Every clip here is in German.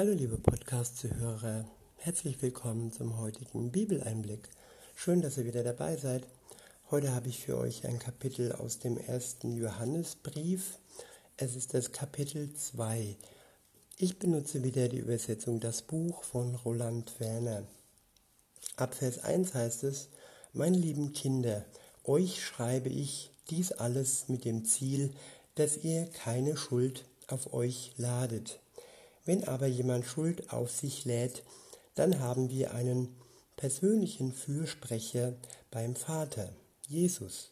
Hallo liebe Podcast-Zuhörer, herzlich willkommen zum heutigen Bibeleinblick. Schön, dass ihr wieder dabei seid. Heute habe ich für euch ein Kapitel aus dem ersten Johannesbrief. Es ist das Kapitel 2. Ich benutze wieder die Übersetzung Das Buch von Roland Werner. Ab Vers 1 heißt es, Meine lieben Kinder, euch schreibe ich dies alles mit dem Ziel, dass ihr keine Schuld auf euch ladet. Wenn aber jemand Schuld auf sich lädt, dann haben wir einen persönlichen Fürsprecher beim Vater, Jesus,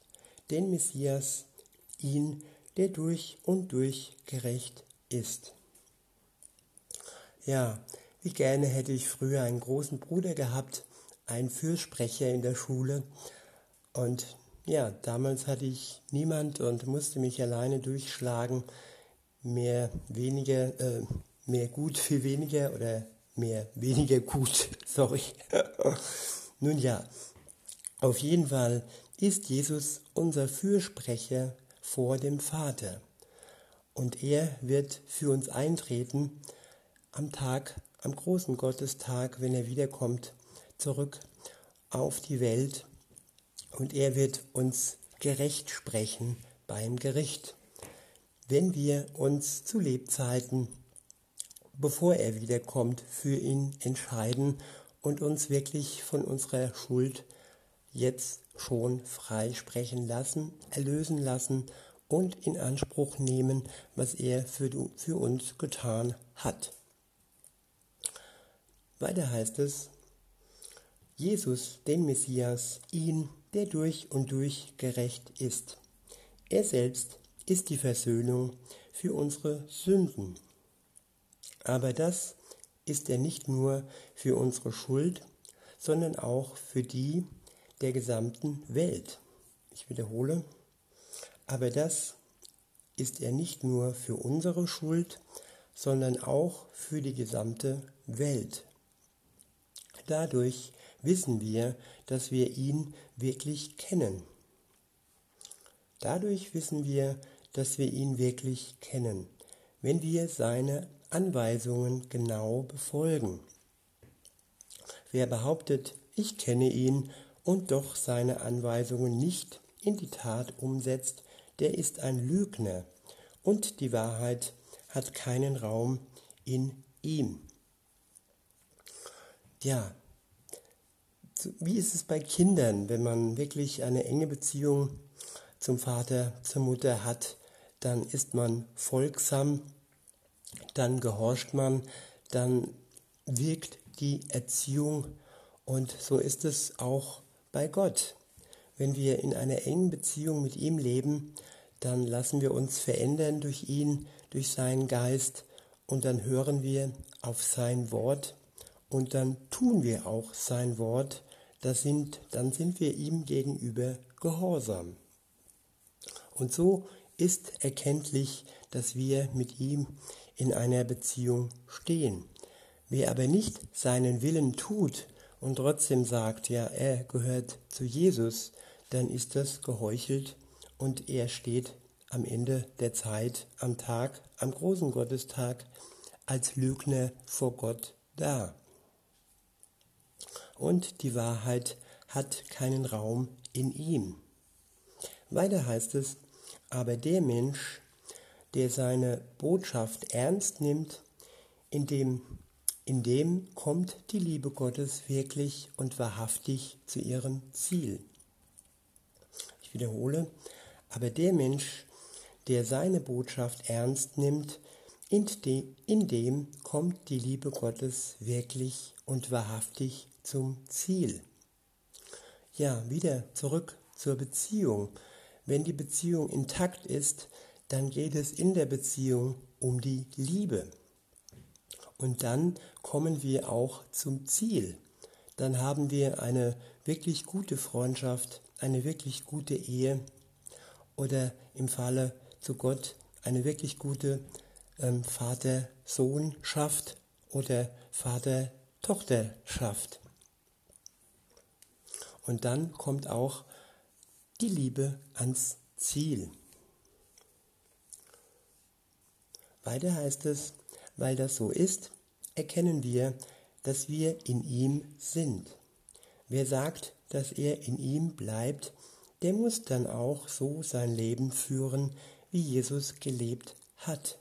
den Messias, ihn, der durch und durch gerecht ist. Ja, wie gerne hätte ich früher einen großen Bruder gehabt, einen Fürsprecher in der Schule. Und ja, damals hatte ich niemand und musste mich alleine durchschlagen. Mehr, weniger, äh, mehr gut für weniger oder mehr weniger gut, sorry. Nun ja, auf jeden Fall ist Jesus unser Fürsprecher vor dem Vater. Und er wird für uns eintreten am Tag, am großen Gottestag, wenn er wiederkommt, zurück auf die Welt. Und er wird uns gerecht sprechen beim Gericht. Wenn wir uns zu Lebzeiten bevor er wiederkommt, für ihn entscheiden und uns wirklich von unserer Schuld jetzt schon freisprechen lassen, erlösen lassen und in Anspruch nehmen, was er für, für uns getan hat. Weiter heißt es, Jesus, den Messias, ihn, der durch und durch gerecht ist. Er selbst ist die Versöhnung für unsere Sünden aber das ist er nicht nur für unsere Schuld, sondern auch für die der gesamten Welt. Ich wiederhole, aber das ist er nicht nur für unsere Schuld, sondern auch für die gesamte Welt. Dadurch wissen wir, dass wir ihn wirklich kennen. Dadurch wissen wir, dass wir ihn wirklich kennen, wenn wir seine Anweisungen genau befolgen. Wer behauptet, ich kenne ihn und doch seine Anweisungen nicht in die Tat umsetzt, der ist ein Lügner und die Wahrheit hat keinen Raum in ihm. Ja, wie ist es bei Kindern, wenn man wirklich eine enge Beziehung zum Vater, zur Mutter hat, dann ist man folgsam dann gehorcht man, dann wirkt die Erziehung und so ist es auch bei Gott. Wenn wir in einer engen Beziehung mit ihm leben, dann lassen wir uns verändern durch ihn, durch seinen Geist und dann hören wir auf sein Wort und dann tun wir auch sein Wort, das sind, dann sind wir ihm gegenüber gehorsam. Und so ist erkenntlich, dass wir mit ihm in einer Beziehung stehen. Wer aber nicht seinen Willen tut und trotzdem sagt, ja, er gehört zu Jesus, dann ist das geheuchelt und er steht am Ende der Zeit, am Tag, am großen Gottestag, als Lügner vor Gott da. Und die Wahrheit hat keinen Raum in ihm. Weiter heißt es, aber der Mensch, der seine Botschaft ernst nimmt, in dem, in dem kommt die Liebe Gottes wirklich und wahrhaftig zu ihrem Ziel. Ich wiederhole, aber der Mensch, der seine Botschaft ernst nimmt, in, de, in dem kommt die Liebe Gottes wirklich und wahrhaftig zum Ziel. Ja, wieder zurück zur Beziehung. Wenn die Beziehung intakt ist, dann geht es in der Beziehung um die Liebe. Und dann kommen wir auch zum Ziel. Dann haben wir eine wirklich gute Freundschaft, eine wirklich gute Ehe oder im Falle zu Gott eine wirklich gute ähm, Vater-Sohnschaft oder Vater-Tochterschaft. Und dann kommt auch die Liebe ans Ziel. Weiter heißt es, weil das so ist, erkennen wir, dass wir in ihm sind. Wer sagt, dass er in ihm bleibt, der muss dann auch so sein Leben führen, wie Jesus gelebt hat.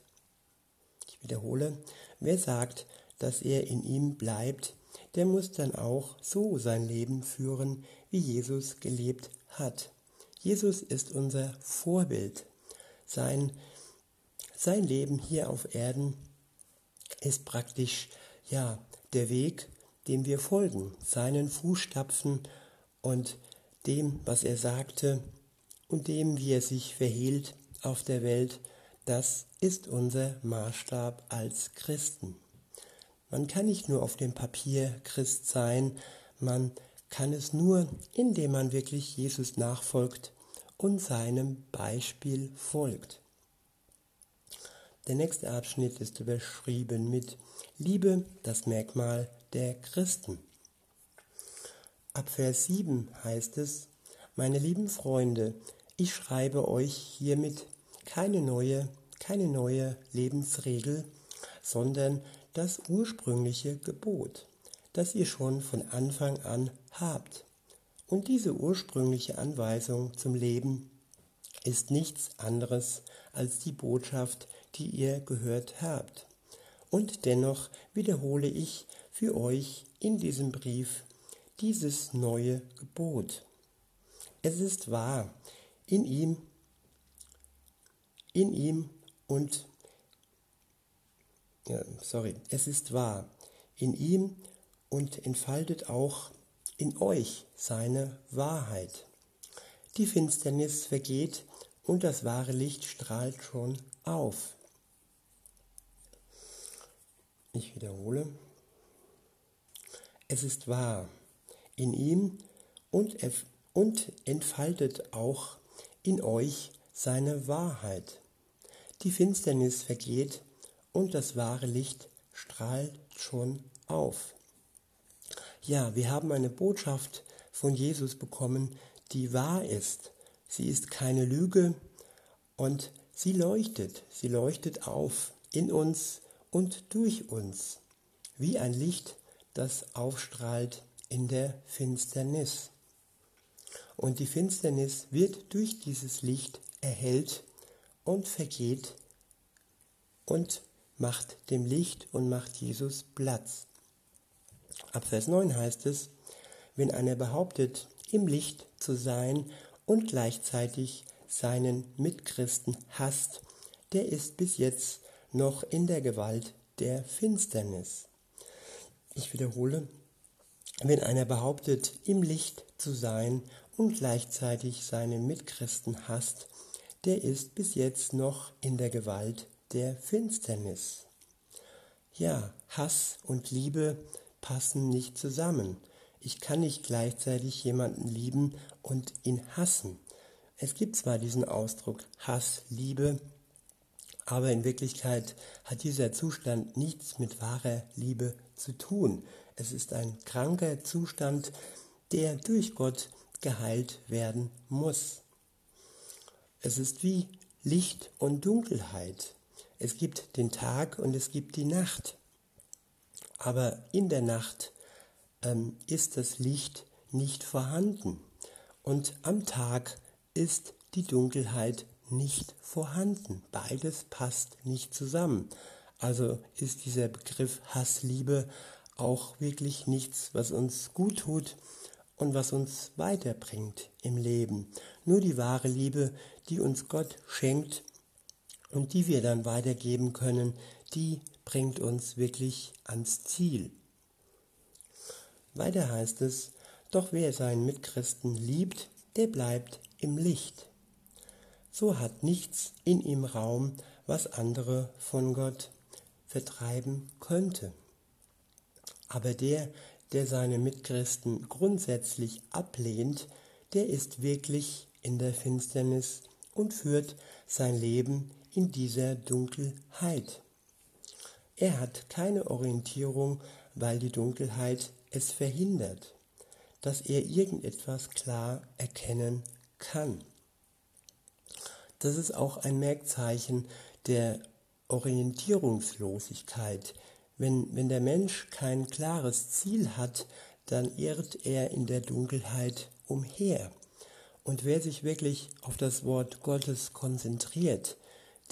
Ich wiederhole, wer sagt, dass er in ihm bleibt, der muss dann auch so sein Leben führen, wie Jesus gelebt hat. Jesus ist unser Vorbild. Sein, sein Leben hier auf Erden ist praktisch ja der Weg, dem wir folgen, seinen Fußstapfen und dem, was er sagte und dem, wie er sich verhielt auf der Welt, das ist unser Maßstab als Christen. Man kann nicht nur auf dem Papier Christ sein, man kann es nur, indem man wirklich Jesus nachfolgt und seinem Beispiel folgt. Der nächste Abschnitt ist überschrieben mit Liebe, das Merkmal der Christen. Ab Vers 7 heißt es, meine lieben Freunde, ich schreibe euch hiermit keine neue, keine neue Lebensregel, sondern das ursprüngliche Gebot, das ihr schon von Anfang an habt. Und diese ursprüngliche Anweisung zum Leben ist nichts anderes als die Botschaft, die ihr gehört habt. Und dennoch wiederhole ich für euch in diesem Brief dieses neue Gebot. Es ist wahr, in ihm in ihm und, ja, sorry, es ist wahr, in ihm und entfaltet auch in euch seine Wahrheit. Die Finsternis vergeht und das wahre Licht strahlt schon auf. Ich wiederhole. Es ist wahr in ihm und, und entfaltet auch in euch seine Wahrheit. Die Finsternis vergeht und das wahre Licht strahlt schon auf. Ja, wir haben eine Botschaft von Jesus bekommen, die wahr ist. Sie ist keine Lüge und sie leuchtet, sie leuchtet auf in uns und durch uns, wie ein Licht, das aufstrahlt in der Finsternis. Und die Finsternis wird durch dieses Licht erhellt und vergeht und macht dem Licht und macht Jesus Platz. Ab Vers 9 heißt es, wenn einer behauptet, im Licht zu sein und gleichzeitig seinen Mitchristen hasst, der ist bis jetzt noch in der Gewalt der Finsternis. Ich wiederhole, wenn einer behauptet, im Licht zu sein und gleichzeitig seinen Mitchristen hasst, der ist bis jetzt noch in der Gewalt der Finsternis. Ja, Hass und Liebe passen nicht zusammen. Ich kann nicht gleichzeitig jemanden lieben und ihn hassen. Es gibt zwar diesen Ausdruck Hass, Liebe, aber in Wirklichkeit hat dieser Zustand nichts mit wahrer Liebe zu tun. Es ist ein kranker Zustand, der durch Gott geheilt werden muss. Es ist wie Licht und Dunkelheit. Es gibt den Tag und es gibt die Nacht. Aber in der Nacht ähm, ist das Licht nicht vorhanden. Und am Tag ist die Dunkelheit nicht vorhanden. Beides passt nicht zusammen. Also ist dieser Begriff Hassliebe auch wirklich nichts, was uns gut tut und was uns weiterbringt im Leben. Nur die wahre Liebe, die uns Gott schenkt und die wir dann weitergeben können, die bringt uns wirklich ans Ziel. Weiter heißt es, doch wer seinen Mitchristen liebt, der bleibt im Licht. So hat nichts in ihm Raum, was andere von Gott vertreiben könnte. Aber der, der seine Mitchristen grundsätzlich ablehnt, der ist wirklich in der Finsternis und führt sein Leben in dieser Dunkelheit. Er hat keine Orientierung, weil die Dunkelheit es verhindert, dass er irgendetwas klar erkennen kann. Das ist auch ein Merkzeichen der Orientierungslosigkeit, Wenn, wenn der Mensch kein klares Ziel hat, dann irrt er in der Dunkelheit umher. Und wer sich wirklich auf das Wort Gottes konzentriert,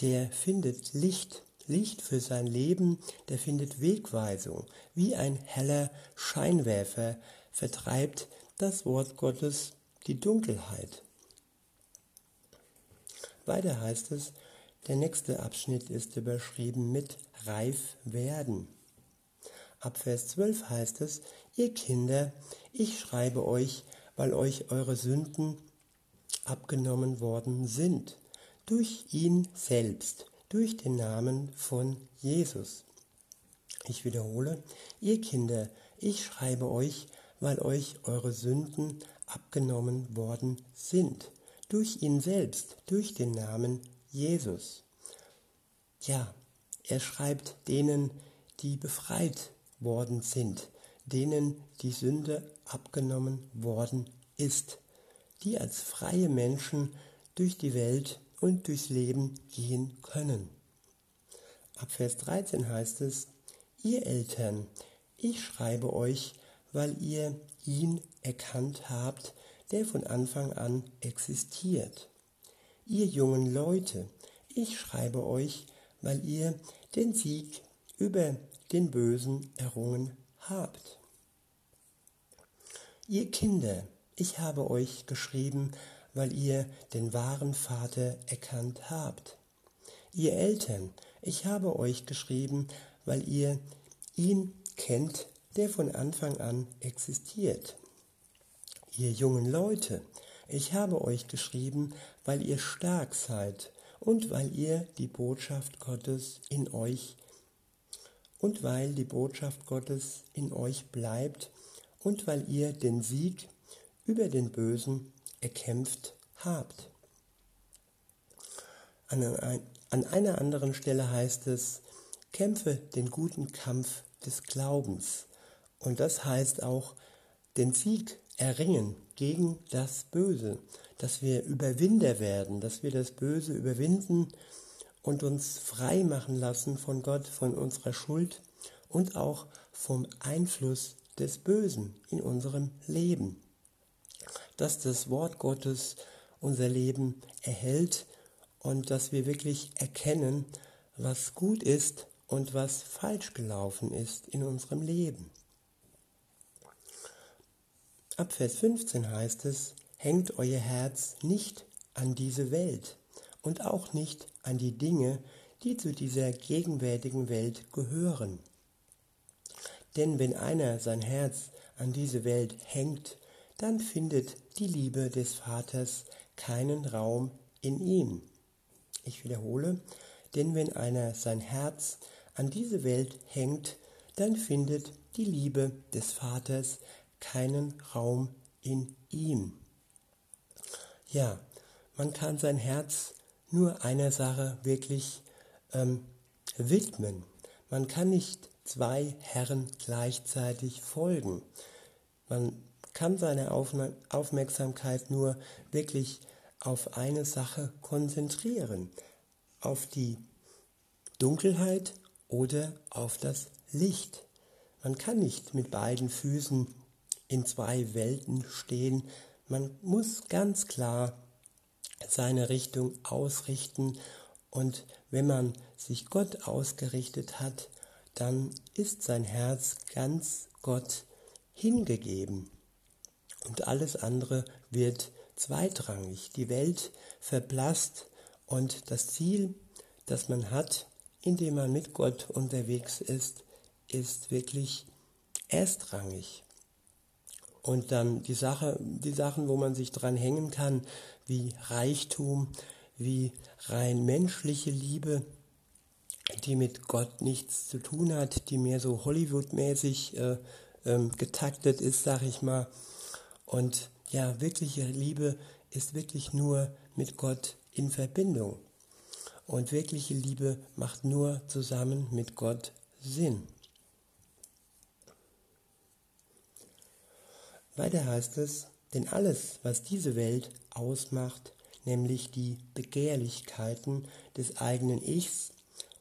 der findet Licht, Licht für sein Leben, der findet Wegweisung. Wie ein heller Scheinwerfer vertreibt das Wort Gottes die Dunkelheit. Weiter heißt es, der nächste Abschnitt ist überschrieben mit reif werden. Ab Vers 12 heißt es, ihr Kinder, ich schreibe euch, weil euch eure Sünden abgenommen worden sind, durch ihn selbst, durch den Namen von Jesus. Ich wiederhole, ihr Kinder, ich schreibe euch, weil euch eure Sünden abgenommen worden sind, durch ihn selbst, durch den Namen Jesus. Ja, er schreibt denen, die befreit worden sind, denen die Sünde abgenommen worden ist, die als freie Menschen durch die Welt und durchs Leben gehen können. Ab Vers 13 heißt es, ihr Eltern, ich schreibe euch, weil ihr ihn erkannt habt, der von Anfang an existiert. Ihr jungen Leute, ich schreibe euch, weil ihr den Sieg über den Bösen errungen habt. Ihr Kinder, ich habe euch geschrieben, weil ihr den wahren Vater erkannt habt. Ihr Eltern, ich habe euch geschrieben, weil ihr ihn kennt, der von Anfang an existiert. Ihr jungen Leute, ich habe euch geschrieben, weil ihr stark seid und weil ihr die Botschaft Gottes in euch und weil die Botschaft Gottes in euch bleibt und weil ihr den Sieg über den Bösen erkämpft habt. An, an einer anderen Stelle heißt es, kämpfe den guten Kampf des Glaubens. Und das heißt auch, den Sieg erringen gegen das Böse, dass wir Überwinder werden, dass wir das Böse überwinden und uns frei machen lassen von Gott, von unserer Schuld und auch vom Einfluss des Bösen in unserem Leben. Dass das Wort Gottes unser Leben erhält und dass wir wirklich erkennen, was gut ist und was falsch gelaufen ist in unserem Leben. Ab Vers 15 heißt es, hängt euer Herz nicht an diese Welt, und auch nicht an die Dinge, die zu dieser gegenwärtigen Welt gehören. Denn wenn einer sein Herz an diese Welt hängt, dann findet die Liebe des Vaters keinen Raum in ihm. Ich wiederhole, denn wenn einer sein Herz an diese Welt hängt, dann findet die Liebe des Vaters keinen Raum in ihm. Ja, man kann sein Herz nur einer Sache wirklich ähm, widmen. Man kann nicht zwei Herren gleichzeitig folgen. Man kann seine Aufmerksamkeit nur wirklich auf eine Sache konzentrieren, auf die Dunkelheit oder auf das Licht. Man kann nicht mit beiden Füßen in zwei Welten stehen. Man muss ganz klar seine Richtung ausrichten und wenn man sich Gott ausgerichtet hat, dann ist sein Herz ganz Gott hingegeben und alles andere wird zweitrangig. Die Welt verblasst und das Ziel, das man hat, indem man mit Gott unterwegs ist, ist wirklich erstrangig. Und dann die Sache, die Sachen, wo man sich dran hängen kann, wie Reichtum, wie rein menschliche Liebe, die mit Gott nichts zu tun hat, die mehr so Hollywood-mäßig äh, ähm, getaktet ist, sag ich mal. Und ja, wirkliche Liebe ist wirklich nur mit Gott in Verbindung. Und wirkliche Liebe macht nur zusammen mit Gott Sinn. Weiter heißt es, denn alles, was diese Welt ausmacht, nämlich die Begehrlichkeiten des eigenen Ichs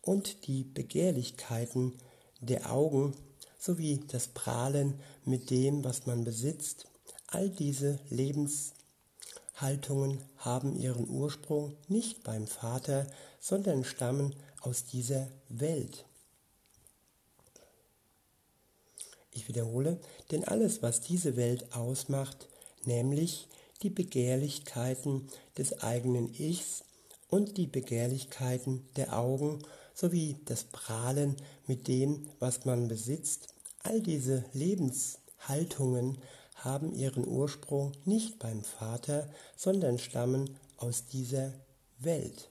und die Begehrlichkeiten der Augen sowie das Prahlen mit dem, was man besitzt, all diese Lebenshaltungen haben ihren Ursprung nicht beim Vater, sondern stammen aus dieser Welt. Ich wiederhole, denn alles, was diese Welt ausmacht, nämlich die Begehrlichkeiten des eigenen Ichs und die Begehrlichkeiten der Augen sowie das Prahlen mit dem, was man besitzt, all diese Lebenshaltungen haben ihren Ursprung nicht beim Vater, sondern stammen aus dieser Welt.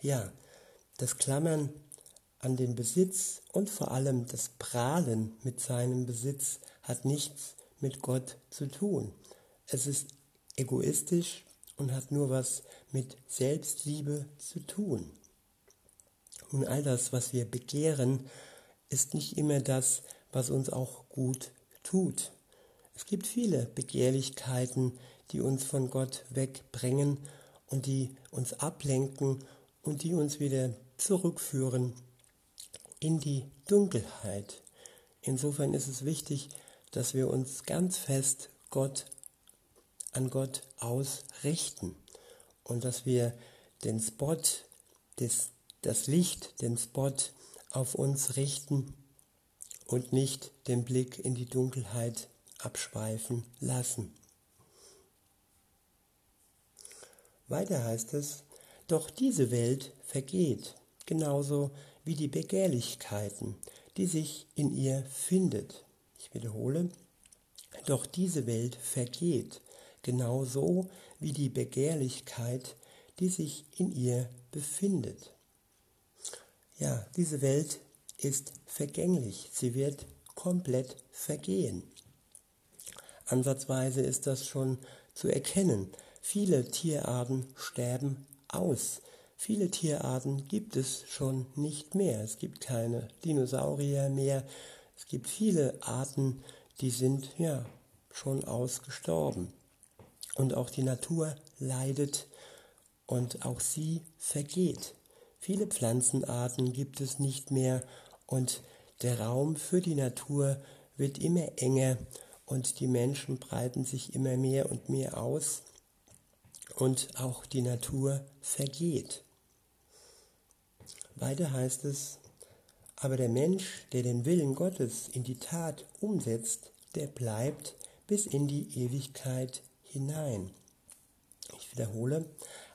Ja, das Klammern an den Besitz und vor allem das Prahlen mit seinem Besitz hat nichts mit Gott zu tun. Es ist egoistisch und hat nur was mit Selbstliebe zu tun. Und all das, was wir begehren, ist nicht immer das, was uns auch gut tut. Es gibt viele Begehrlichkeiten, die uns von Gott wegbringen und die uns ablenken und die uns wieder zurückführen in die Dunkelheit. Insofern ist es wichtig, dass wir uns ganz fest Gott an Gott ausrichten und dass wir den Spot, des, das Licht, den Spot auf uns richten und nicht den Blick in die Dunkelheit abschweifen lassen. Weiter heißt es, doch diese Welt vergeht, genauso wie die Begehrlichkeiten, die sich in ihr findet. Ich wiederhole, doch diese Welt vergeht, genauso wie die Begehrlichkeit, die sich in ihr befindet. Ja, diese Welt ist vergänglich, sie wird komplett vergehen. Ansatzweise ist das schon zu erkennen. Viele Tierarten sterben aus. Viele Tierarten gibt es schon nicht mehr. Es gibt keine Dinosaurier mehr. Es gibt viele Arten, die sind ja schon ausgestorben. Und auch die Natur leidet und auch sie vergeht. Viele Pflanzenarten gibt es nicht mehr und der Raum für die Natur wird immer enger und die Menschen breiten sich immer mehr und mehr aus und auch die Natur vergeht. Weiter heißt es, aber der Mensch, der den Willen Gottes in die Tat umsetzt, der bleibt bis in die Ewigkeit hinein. Ich wiederhole,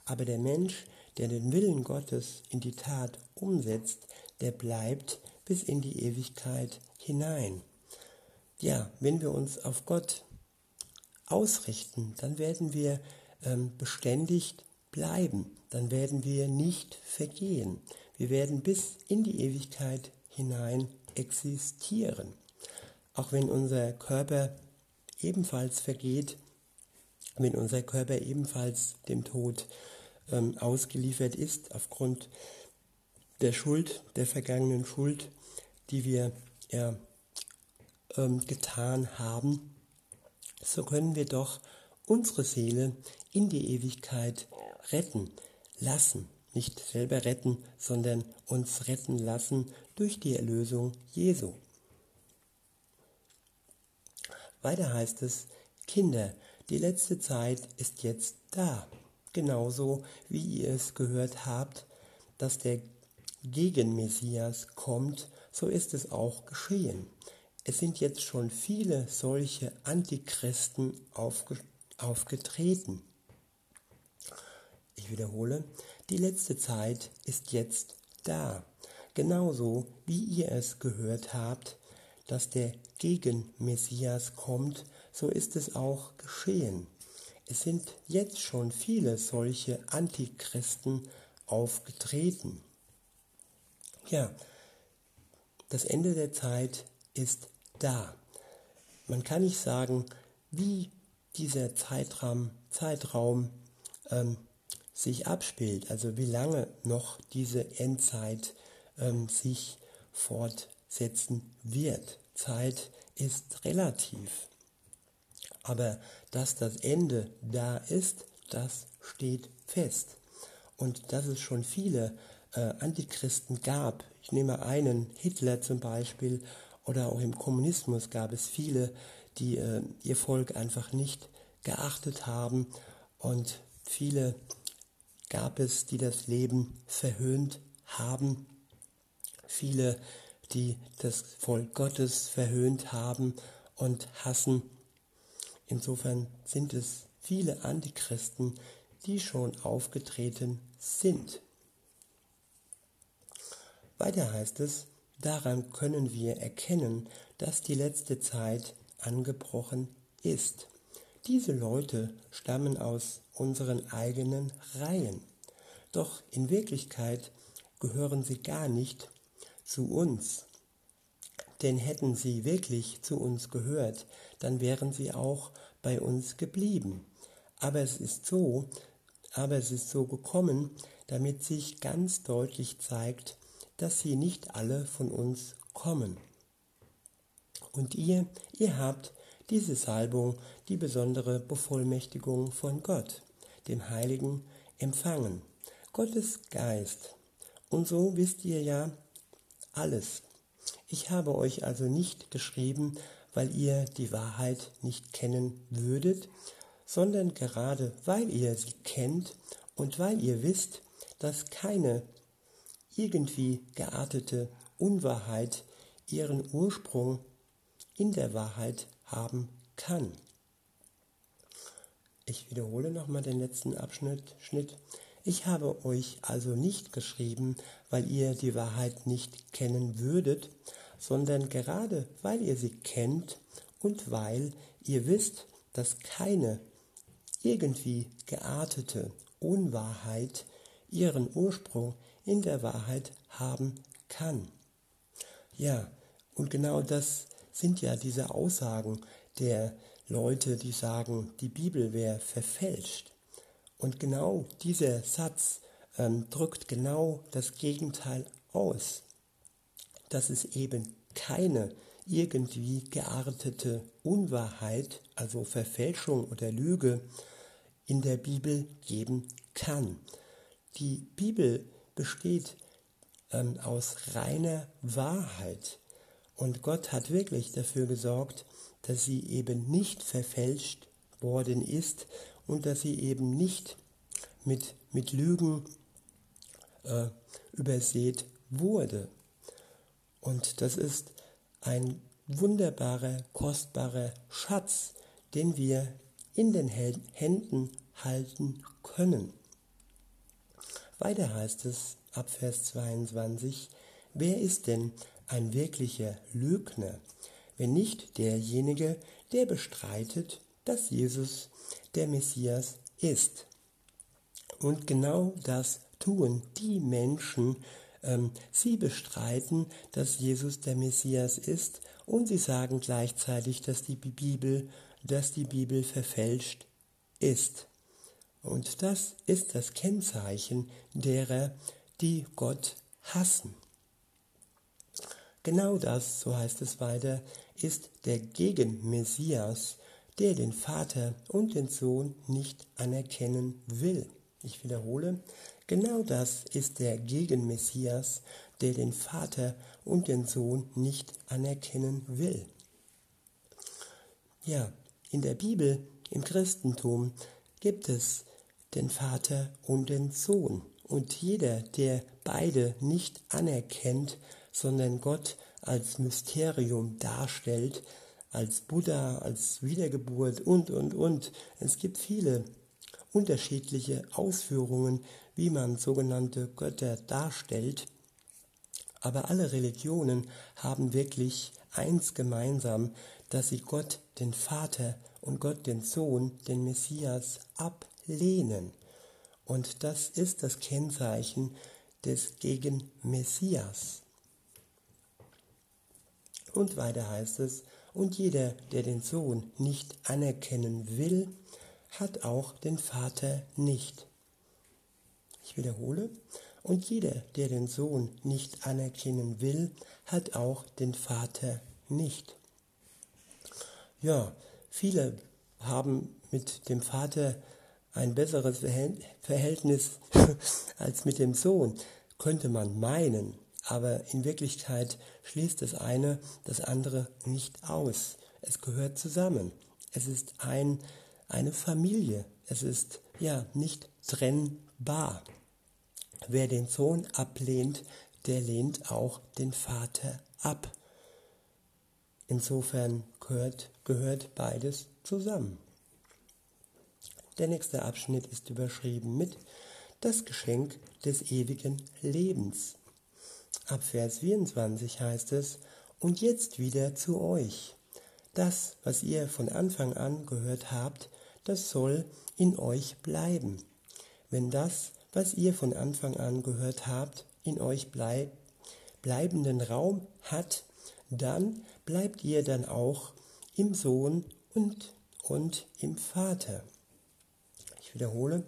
aber der Mensch, der den Willen Gottes in die Tat umsetzt, der bleibt bis in die Ewigkeit hinein. Ja, wenn wir uns auf Gott ausrichten, dann werden wir ähm, beständig bleiben, dann werden wir nicht vergehen. Wir werden bis in die Ewigkeit hinein existieren. Auch wenn unser Körper ebenfalls vergeht, wenn unser Körper ebenfalls dem Tod ähm, ausgeliefert ist aufgrund der Schuld, der vergangenen Schuld, die wir ja, ähm, getan haben, so können wir doch unsere Seele in die Ewigkeit retten lassen nicht selber retten, sondern uns retten lassen durch die Erlösung Jesu. Weiter heißt es, Kinder, die letzte Zeit ist jetzt da, genauso wie ihr es gehört habt, dass der Gegenmessias kommt, so ist es auch geschehen. Es sind jetzt schon viele solche Antichristen aufge aufgetreten. Ich wiederhole, die letzte Zeit ist jetzt da. Genauso wie ihr es gehört habt, dass der Gegenmessias kommt, so ist es auch geschehen. Es sind jetzt schon viele solche Antichristen aufgetreten. Ja, das Ende der Zeit ist da. Man kann nicht sagen, wie dieser Zeitraum, Zeitraum ähm, sich abspielt, also wie lange noch diese Endzeit ähm, sich fortsetzen wird. Zeit ist relativ. Aber dass das Ende da ist, das steht fest. Und dass es schon viele äh, Antichristen gab, Ich nehme einen, Hitler zum Beispiel, oder auch im Kommunismus gab es viele, die äh, ihr Volk einfach nicht geachtet haben und viele gab es, die das Leben verhöhnt haben, viele, die das Volk Gottes verhöhnt haben und hassen. Insofern sind es viele Antichristen, die schon aufgetreten sind. Weiter heißt es, daran können wir erkennen, dass die letzte Zeit angebrochen ist. Diese Leute stammen aus unseren eigenen Reihen. Doch in Wirklichkeit gehören sie gar nicht zu uns. Denn hätten sie wirklich zu uns gehört, dann wären sie auch bei uns geblieben. Aber es ist so, aber es ist so gekommen, damit sich ganz deutlich zeigt, dass sie nicht alle von uns kommen. Und ihr, ihr habt diese Salbung, die besondere Bevollmächtigung von Gott, dem Heiligen, empfangen. Gottes Geist. Und so wisst ihr ja alles. Ich habe euch also nicht geschrieben, weil ihr die Wahrheit nicht kennen würdet, sondern gerade weil ihr sie kennt und weil ihr wisst, dass keine irgendwie geartete Unwahrheit ihren Ursprung in der Wahrheit haben kann. Ich wiederhole nochmal den letzten Abschnitt. Schnitt. Ich habe euch also nicht geschrieben, weil ihr die Wahrheit nicht kennen würdet, sondern gerade weil ihr sie kennt und weil ihr wisst, dass keine irgendwie geartete Unwahrheit ihren Ursprung in der Wahrheit haben kann. Ja, und genau das sind ja diese Aussagen der Leute, die sagen, die Bibel wäre verfälscht. Und genau dieser Satz ähm, drückt genau das Gegenteil aus, dass es eben keine irgendwie geartete Unwahrheit, also Verfälschung oder Lüge in der Bibel geben kann. Die Bibel besteht ähm, aus reiner Wahrheit und Gott hat wirklich dafür gesorgt, dass sie eben nicht verfälscht worden ist und dass sie eben nicht mit, mit Lügen äh, übersät wurde. Und das ist ein wunderbarer, kostbarer Schatz, den wir in den Händen halten können. Weiter heißt es ab Vers 22, wer ist denn ein wirklicher Lügner, wenn nicht derjenige, der bestreitet, dass Jesus der Messias ist. Und genau das tun die Menschen. Ähm, sie bestreiten, dass Jesus der Messias ist und sie sagen gleichzeitig, dass die Bibel, dass die Bibel verfälscht ist. Und das ist das Kennzeichen derer, die Gott hassen. Genau das, so heißt es weiter, ist der Gegenmessias, der den Vater und den Sohn nicht anerkennen will. Ich wiederhole, genau das ist der Gegenmessias, der den Vater und den Sohn nicht anerkennen will. Ja, in der Bibel, im Christentum, gibt es den Vater und den Sohn. Und jeder, der beide nicht anerkennt, sondern Gott als Mysterium darstellt, als Buddha, als Wiedergeburt und, und, und. Es gibt viele unterschiedliche Ausführungen, wie man sogenannte Götter darstellt. Aber alle Religionen haben wirklich eins gemeinsam, dass sie Gott, den Vater und Gott, den Sohn, den Messias ablehnen. Und das ist das Kennzeichen des Gegen Messias. Und weiter heißt es, und jeder, der den Sohn nicht anerkennen will, hat auch den Vater nicht. Ich wiederhole, und jeder, der den Sohn nicht anerkennen will, hat auch den Vater nicht. Ja, viele haben mit dem Vater ein besseres Verhältnis als mit dem Sohn, könnte man meinen. Aber in Wirklichkeit schließt das eine das andere nicht aus. Es gehört zusammen. Es ist ein, eine Familie. Es ist ja nicht trennbar. Wer den Sohn ablehnt, der lehnt auch den Vater ab. Insofern gehört, gehört beides zusammen. Der nächste Abschnitt ist überschrieben mit das Geschenk des ewigen Lebens. Ab Vers 24 heißt es, und jetzt wieder zu euch. Das, was ihr von Anfang an gehört habt, das soll in euch bleiben. Wenn das, was ihr von Anfang an gehört habt, in euch bleib, bleibenden Raum hat, dann bleibt ihr dann auch im Sohn und, und im Vater. Ich wiederhole,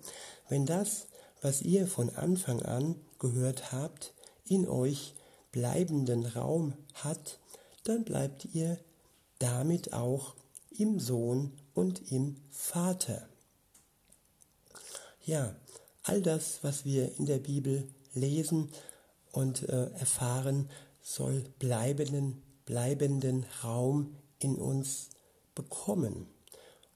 wenn das, was ihr von Anfang an gehört habt, in euch bleibenden Raum hat, dann bleibt ihr damit auch im Sohn und im Vater. Ja, all das, was wir in der Bibel lesen und äh, erfahren, soll bleibenden, bleibenden Raum in uns bekommen.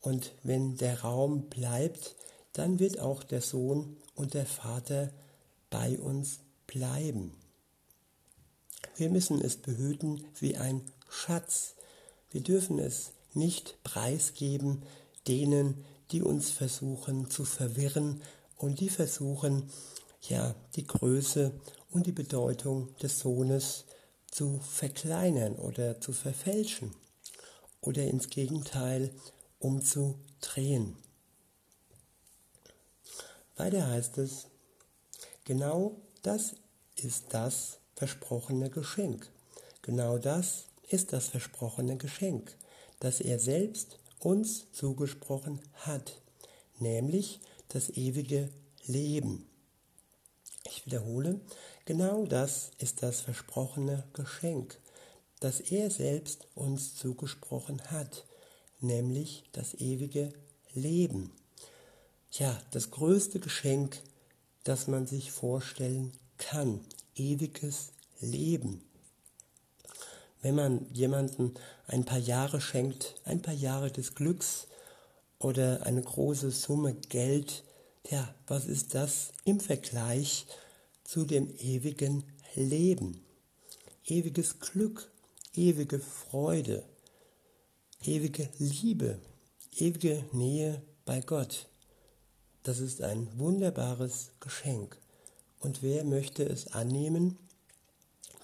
Und wenn der Raum bleibt, dann wird auch der Sohn und der Vater bei uns bleiben. Wir müssen es behüten wie ein Schatz. Wir dürfen es nicht preisgeben denen, die uns versuchen zu verwirren und die versuchen, ja, die Größe und die Bedeutung des Sohnes zu verkleinern oder zu verfälschen oder ins Gegenteil umzudrehen. Weiter heißt es, genau das ist das versprochene Geschenk. Genau das ist das versprochene Geschenk, das er selbst uns zugesprochen hat, nämlich das ewige Leben. Ich wiederhole, genau das ist das versprochene Geschenk, das er selbst uns zugesprochen hat, nämlich das ewige Leben. Ja, das größte Geschenk, das man sich vorstellen kann, ewiges Leben. Wenn man jemanden ein paar Jahre schenkt, ein paar Jahre des Glücks oder eine große Summe Geld, ja, was ist das im Vergleich zu dem ewigen Leben? Ewiges Glück, ewige Freude, ewige Liebe, ewige Nähe bei Gott. Das ist ein wunderbares Geschenk. Und wer möchte es annehmen?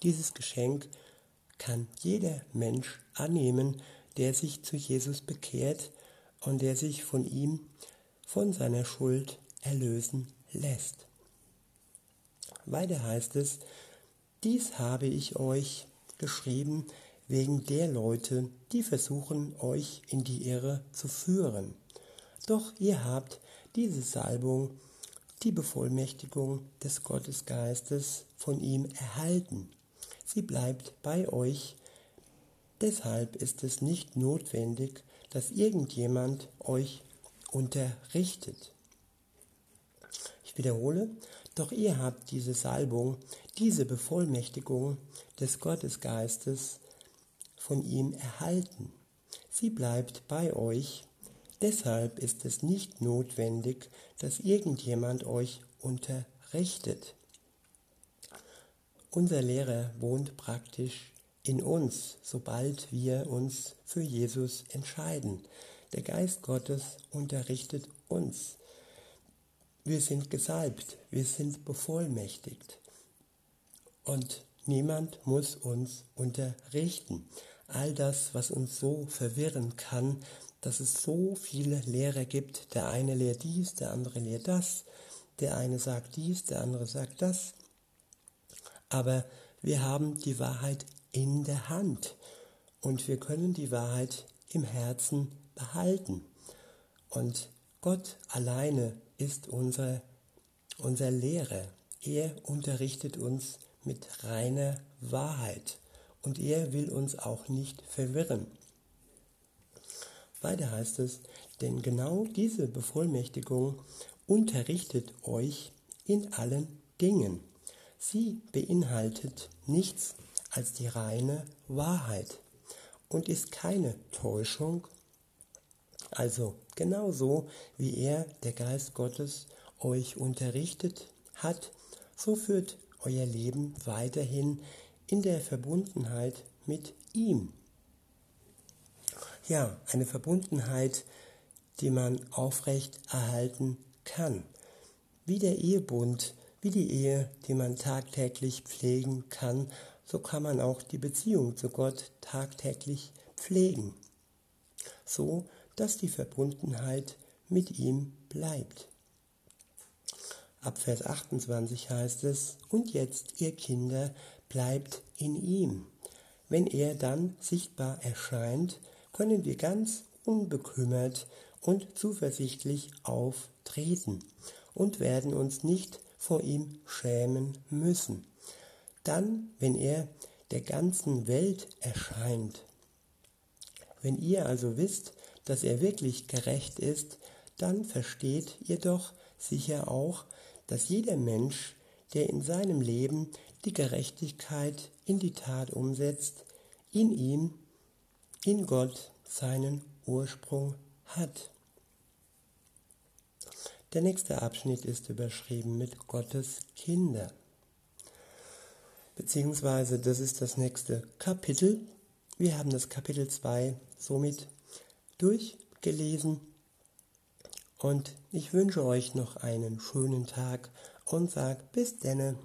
Dieses Geschenk kann jeder Mensch annehmen, der sich zu Jesus bekehrt und der sich von ihm, von seiner Schuld erlösen lässt. Weiter heißt es, dies habe ich euch geschrieben wegen der Leute, die versuchen, euch in die Irre zu führen. Doch ihr habt diese Salbung, die Bevollmächtigung des Gottesgeistes von ihm erhalten. Sie bleibt bei euch. Deshalb ist es nicht notwendig, dass irgendjemand euch unterrichtet. Ich wiederhole, doch ihr habt diese Salbung, diese Bevollmächtigung des Gottesgeistes von ihm erhalten. Sie bleibt bei euch. Deshalb ist es nicht notwendig, dass irgendjemand euch unterrichtet. Unser Lehrer wohnt praktisch in uns, sobald wir uns für Jesus entscheiden. Der Geist Gottes unterrichtet uns. Wir sind gesalbt, wir sind bevollmächtigt. Und niemand muss uns unterrichten. All das, was uns so verwirren kann, dass es so viele Lehrer gibt. Der eine lehrt dies, der andere lehrt das. Der eine sagt dies, der andere sagt das. Aber wir haben die Wahrheit in der Hand und wir können die Wahrheit im Herzen behalten. Und Gott alleine ist unser, unser Lehrer. Er unterrichtet uns mit reiner Wahrheit und er will uns auch nicht verwirren. Weiter heißt es, denn genau diese Bevollmächtigung unterrichtet euch in allen Dingen. Sie beinhaltet nichts als die reine Wahrheit und ist keine Täuschung. Also genauso wie er, der Geist Gottes, euch unterrichtet hat, so führt euer Leben weiterhin in der Verbundenheit mit ihm. Ja, eine Verbundenheit, die man aufrecht erhalten kann. Wie der Ehebund, wie die Ehe, die man tagtäglich pflegen kann, so kann man auch die Beziehung zu Gott tagtäglich pflegen, so dass die Verbundenheit mit ihm bleibt. Ab Vers 28 heißt es, und jetzt, ihr Kinder, bleibt in ihm. Wenn er dann sichtbar erscheint, können wir ganz unbekümmert und zuversichtlich auftreten und werden uns nicht vor ihm schämen müssen. Dann, wenn er der ganzen Welt erscheint. Wenn ihr also wisst, dass er wirklich gerecht ist, dann versteht ihr doch sicher auch, dass jeder Mensch, der in seinem Leben die Gerechtigkeit in die Tat umsetzt, in ihm, in Gott seinen Ursprung hat. Der nächste Abschnitt ist überschrieben mit Gottes Kinder. Beziehungsweise das ist das nächste Kapitel. Wir haben das Kapitel 2 somit durchgelesen und ich wünsche euch noch einen schönen Tag und sag bis denne.